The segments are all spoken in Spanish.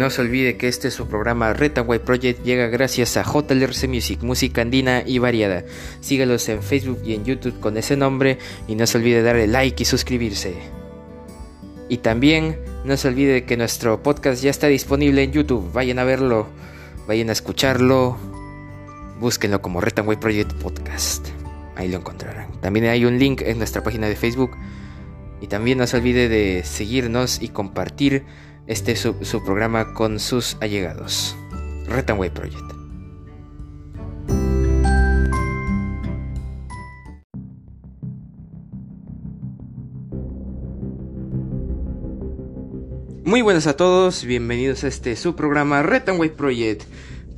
No se olvide que este es su programa Retaway Project llega gracias a JLRC Music, música andina y variada. Sígalos en Facebook y en YouTube con ese nombre y no se olvide darle like y suscribirse. Y también no se olvide que nuestro podcast ya está disponible en YouTube. Vayan a verlo, vayan a escucharlo. Búsquenlo como Retaway Project Podcast. Ahí lo encontrarán. También hay un link en nuestra página de Facebook. Y también no se olvide de seguirnos y compartir este su, su programa con sus allegados. Retanway Project. Muy buenas a todos, bienvenidos a este su programa Retanway Project.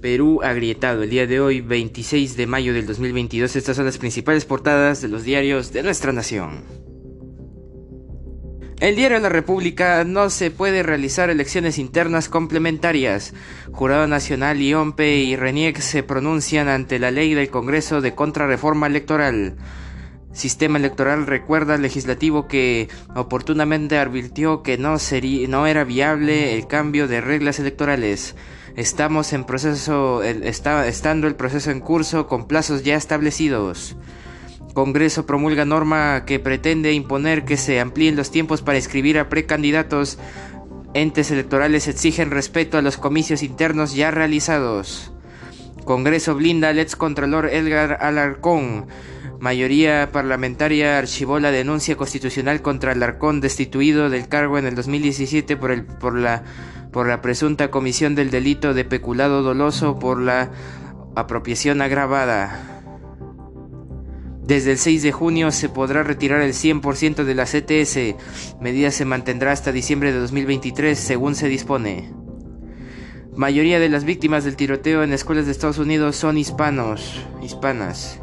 Perú agrietado. El día de hoy, 26 de mayo del 2022, estas son las principales portadas de los diarios de nuestra nación. El diario La República no se puede realizar elecciones internas complementarias. Jurado Nacional y OMPE y RENIEC se pronuncian ante la ley del Congreso de contrarreforma electoral. Sistema Electoral recuerda al legislativo que oportunamente advirtió que no, sería, no era viable el cambio de reglas electorales. Estamos en proceso, está, estando el proceso en curso con plazos ya establecidos. Congreso promulga norma que pretende imponer que se amplíen los tiempos para escribir a precandidatos. Entes electorales exigen respeto a los comicios internos ya realizados. Congreso blinda al ex contralor Edgar Alarcón. Mayoría parlamentaria archivó la denuncia constitucional contra Alarcón destituido del cargo en el 2017 por, el, por, la, por la presunta comisión del delito de peculado doloso por la apropiación agravada. Desde el 6 de junio se podrá retirar el 100% de la CTS. Medida se mantendrá hasta diciembre de 2023 según se dispone. Mayoría de las víctimas del tiroteo en escuelas de Estados Unidos son hispanos, hispanas.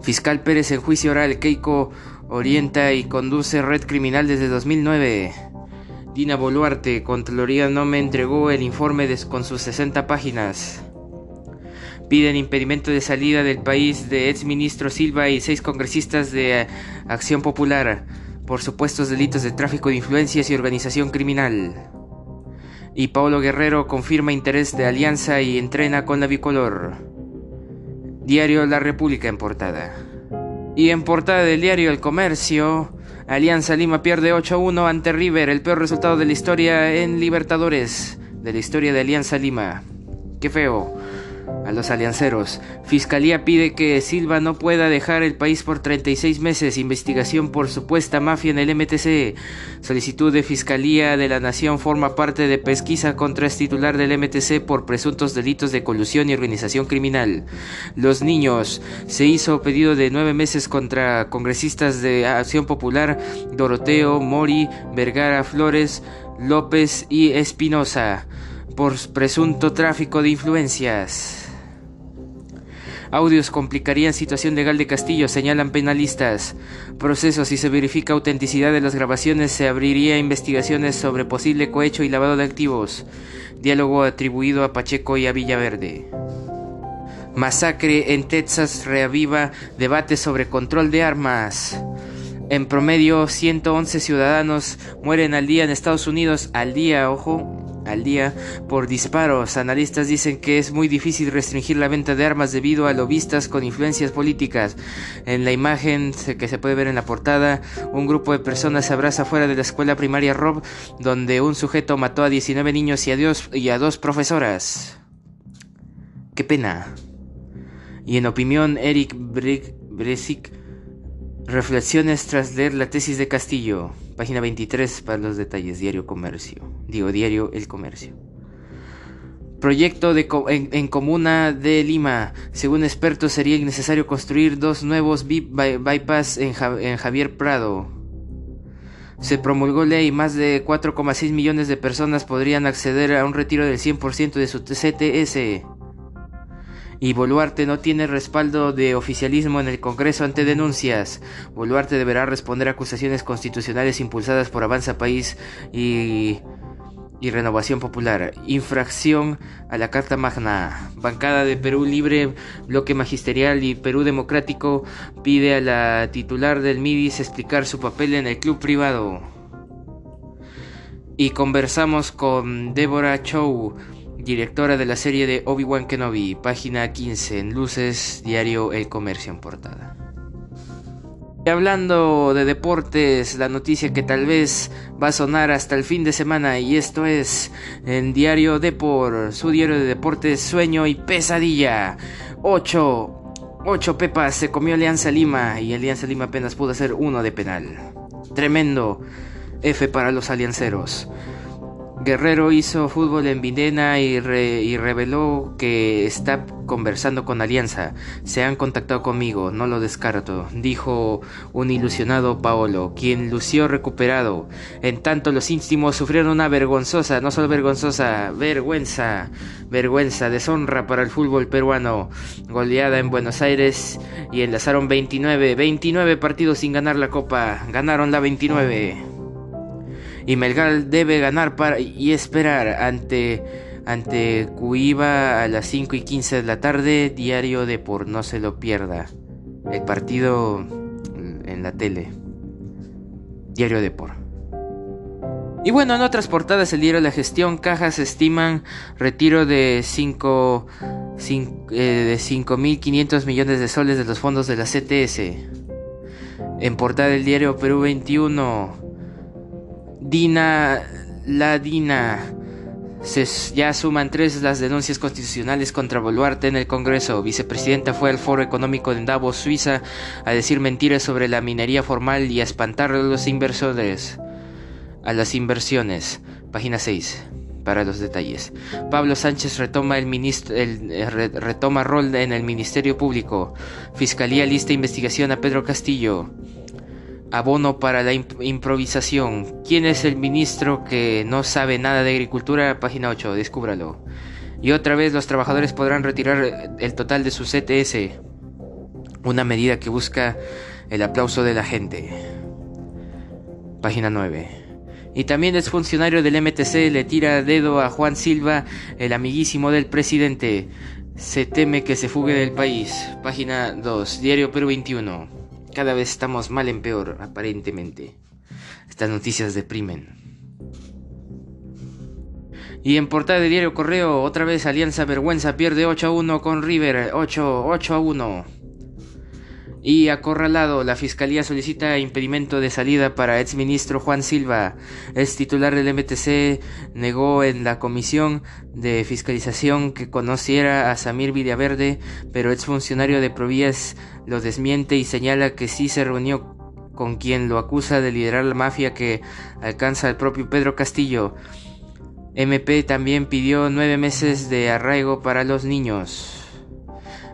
Fiscal Pérez en juicio oral, Keiko orienta y conduce red criminal desde 2009. Dina Boluarte, Contraloría no me entregó el informe con sus 60 páginas. Piden impedimento de salida del país de exministro Silva y seis congresistas de Acción Popular por supuestos delitos de tráfico de influencias y organización criminal. Y Paulo Guerrero confirma interés de alianza y entrena con la bicolor. Diario La República en portada. Y en portada del diario El Comercio, Alianza Lima pierde 8-1 ante River, el peor resultado de la historia en Libertadores, de la historia de Alianza Lima. Qué feo a los alianceros. Fiscalía pide que Silva no pueda dejar el país por 36 meses. Investigación por supuesta mafia en el MTC. Solicitud de Fiscalía de la Nación forma parte de pesquisa contra el titular del MTC por presuntos delitos de colusión y organización criminal. Los niños. Se hizo pedido de nueve meses contra congresistas de Acción Popular Doroteo, Mori, Vergara, Flores, López y Espinosa por presunto tráfico de influencias. Audios complicarían situación legal de Castillo, señalan penalistas. Procesos, si se verifica autenticidad de las grabaciones, se abriría investigaciones sobre posible cohecho y lavado de activos. Diálogo atribuido a Pacheco y a Villaverde. Masacre en Texas reaviva debate sobre control de armas. En promedio, 111 ciudadanos mueren al día en Estados Unidos, al día, ojo, al día por disparos. Analistas dicen que es muy difícil restringir la venta de armas debido a lobistas con influencias políticas. En la imagen que se puede ver en la portada, un grupo de personas se abraza fuera de la escuela primaria Rob, donde un sujeto mató a 19 niños y a, y a dos profesoras. Qué pena. Y en opinión, Eric Bresic Reflexiones tras leer la tesis de Castillo, página 23 para los detalles, Diario Comercio. Digo, Diario El Comercio. Proyecto de en, Comuna de Lima. Según expertos, sería necesario construir dos nuevos bypass en, en Javier Prado. Se promulgó ley, más de 4,6 millones de personas podrían acceder a un retiro del 100% de su CTS y Boluarte no tiene respaldo de oficialismo en el Congreso ante denuncias. Boluarte deberá responder a acusaciones constitucionales impulsadas por Avanza País y, y Renovación Popular. Infracción a la Carta Magna. Bancada de Perú Libre, Bloque Magisterial y Perú Democrático pide a la titular del MIDIS explicar su papel en el club privado. Y conversamos con Deborah Chow, directora de la serie de Obi-Wan Kenobi, página 15 en Luces, diario El Comercio en portada. Y hablando de deportes, la noticia que tal vez va a sonar hasta el fin de semana y esto es en Diario Depor, su diario de deportes, sueño y pesadilla. 8 8 pepas se comió Alianza Lima y Alianza Lima apenas pudo hacer uno de penal. Tremendo F para los alianceros. Guerrero hizo fútbol en Videna y, reveló que está conversando con Alianza. Se han contactado conmigo, no lo descarto, dijo un ilusionado Paolo, quien lució recuperado. En tanto, los íntimos sufrieron una vergonzosa, no solo vergonzosa, vergüenza, vergüenza, deshonra para el fútbol peruano. Goleada en Buenos Aires y enlazaron 29, 29 partidos sin ganar la copa. Ganaron la 29 y Melgar debe ganar para, y esperar ante, ante Cuiva a las 5 y 15 de la tarde, diario de por no se lo pierda. El partido en la tele. Diario de por. Y bueno, en otras portadas el diario La Gestión, cajas estiman retiro de 5 eh, de 5.500 millones de soles de los fondos de la CTS. En portada del diario Perú 21, Dina, la Dina. Se, ya suman tres las denuncias constitucionales contra Boluarte en el Congreso. Vicepresidenta fue al Foro Económico de Davos, Suiza, a decir mentiras sobre la minería formal y a espantar a los inversores. A las inversiones. Página 6 para los detalles. Pablo Sánchez retoma, el, eh, retoma rol en el Ministerio Público. Fiscalía lista investigación a Pedro Castillo. Abono para la improvisación. ¿Quién es el ministro que no sabe nada de agricultura? Página 8, descúbralo. Y otra vez los trabajadores podrán retirar el total de su CTS. Una medida que busca el aplauso de la gente. Página 9. Y también es funcionario del MTC le tira dedo a Juan Silva, el amiguísimo del presidente. Se teme que se fugue del país. Página 2. Diario Perú 21. Cada vez estamos mal en peor, aparentemente. Estas noticias deprimen. Y en portada de Diario Correo, otra vez Alianza Vergüenza pierde 8 a 1 con River, 8, 8 a 1. Y acorralado, la fiscalía solicita impedimento de salida para exministro Juan Silva. Ex titular del MTC negó en la comisión de fiscalización que conociera a Samir Villaverde, pero exfuncionario de Provías lo desmiente y señala que sí se reunió con quien lo acusa de liderar la mafia que alcanza el propio Pedro Castillo. MP también pidió nueve meses de arraigo para los niños.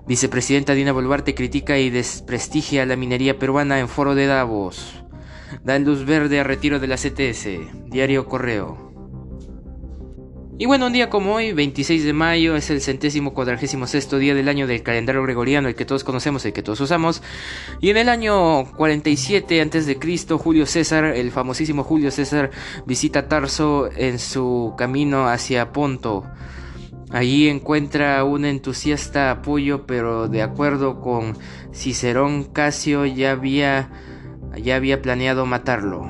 Vicepresidenta Dina Boluarte critica y desprestigia la minería peruana en foro de Davos. Dan luz verde a retiro de la CTS. Diario Correo. Y bueno, un día como hoy, 26 de mayo, es el centésimo cuadragésimo sexto día del año del calendario gregoriano, el que todos conocemos, el que todos usamos. Y en el año 47 a.C., Julio César, el famosísimo Julio César, visita Tarso en su camino hacia Ponto. Allí encuentra un entusiasta apoyo, pero de acuerdo con Cicerón, Casio ya había, ya había planeado matarlo.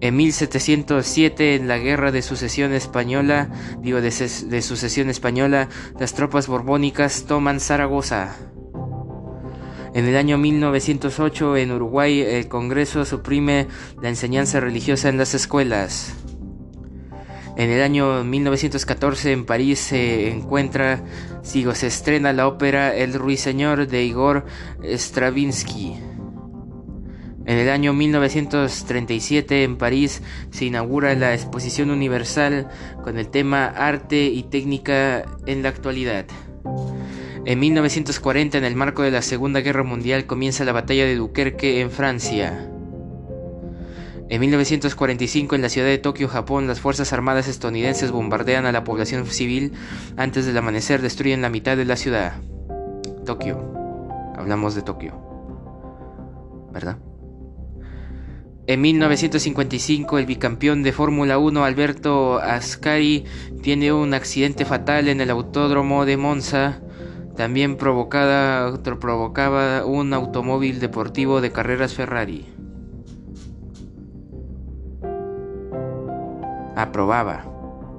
En 1707, en la Guerra de Sucesión Española, digo de, de Sucesión Española, las tropas borbónicas toman Zaragoza. En el año 1908, en Uruguay, el Congreso suprime la enseñanza religiosa en las escuelas. En el año 1914 en París se encuentra, sigo, se estrena la ópera El Ruiseñor de Igor Stravinsky. En el año 1937 en París se inaugura la Exposición Universal con el tema Arte y Técnica en la actualidad. En 1940, en el marco de la Segunda Guerra Mundial, comienza la batalla de Dunkerque en Francia. En 1945, en la ciudad de Tokio, Japón, las Fuerzas Armadas estadounidenses bombardean a la población civil. Antes del amanecer, destruyen la mitad de la ciudad. Tokio. Hablamos de Tokio. ¿Verdad? En 1955, el bicampeón de Fórmula 1 Alberto Ascari tiene un accidente fatal en el autódromo de Monza. También provocaba un automóvil deportivo de carreras Ferrari. Aprobaba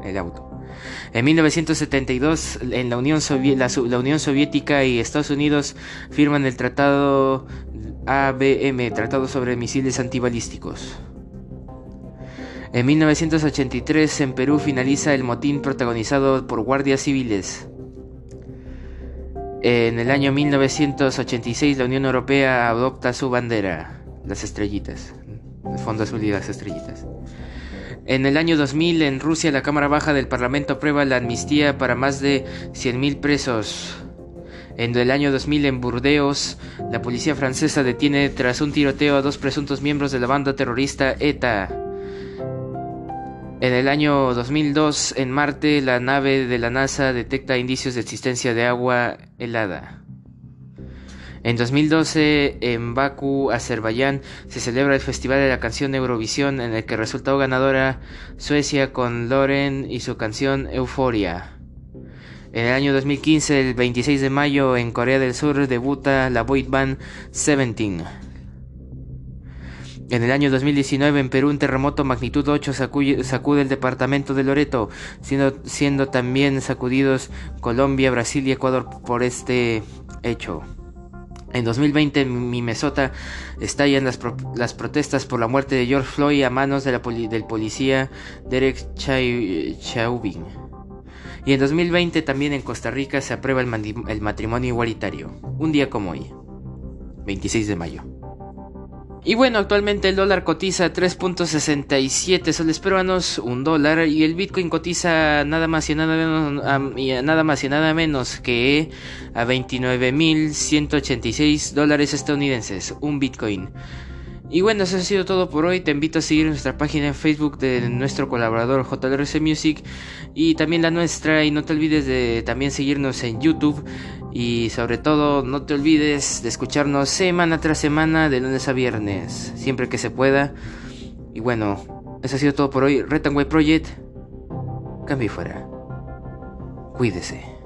el auto. En 1972, en la Unión, Soviética y Estados Unidos firman el Tratado ABM, Tratado sobre Misiles Antibalísticos. En 1983 en Perú finaliza el motín protagonizado por guardias civiles. En el año 1986 la Unión Europea adopta su bandera, las estrellitas, el fondo azul y las estrellitas. En el año 2000 en Rusia la Cámara Baja del Parlamento aprueba la amnistía para más de 100.000 presos. En el año 2000 en Burdeos la policía francesa detiene tras un tiroteo a dos presuntos miembros de la banda terrorista ETA. En el año 2002, en Marte, la nave de la NASA detecta indicios de existencia de agua helada. En 2012, en Bakú, Azerbaiyán, se celebra el Festival de la Canción Eurovisión, en el que resultó ganadora Suecia con Loren y su canción Euforia. En el año 2015, el 26 de mayo, en Corea del Sur, debuta la boy band Seventeen. En el año 2019 en Perú un terremoto magnitud 8 sacude, el departamento de Loreto, siendo, siendo también sacudidos Colombia, Brasil y Ecuador por este hecho. En 2020 en Minnesota estallan las, las, protestas por la muerte de George Floyd a manos del policía Derek Chauvin. Y en 2020 también en Costa Rica se aprueba el, el matrimonio igualitario, un día como hoy, 26 de mayo. Y bueno, actualmente el dólar cotiza 3.67 soles peruanos, un dólar, y el Bitcoin cotiza nada más y nada menos, nada más y nada menos que a 29.186 dólares estadounidenses, un Bitcoin. Y bueno, eso ha sido todo por hoy. Te invito a seguir nuestra página en Facebook de nuestro colaborador JRC Music y también la nuestra. Y no te olvides de también seguirnos en YouTube. Y sobre todo, no te olvides de escucharnos semana tras semana, de lunes a viernes, siempre que se pueda. Y bueno, eso ha sido todo por hoy. Retanway Project, cambio fuera. Cuídese.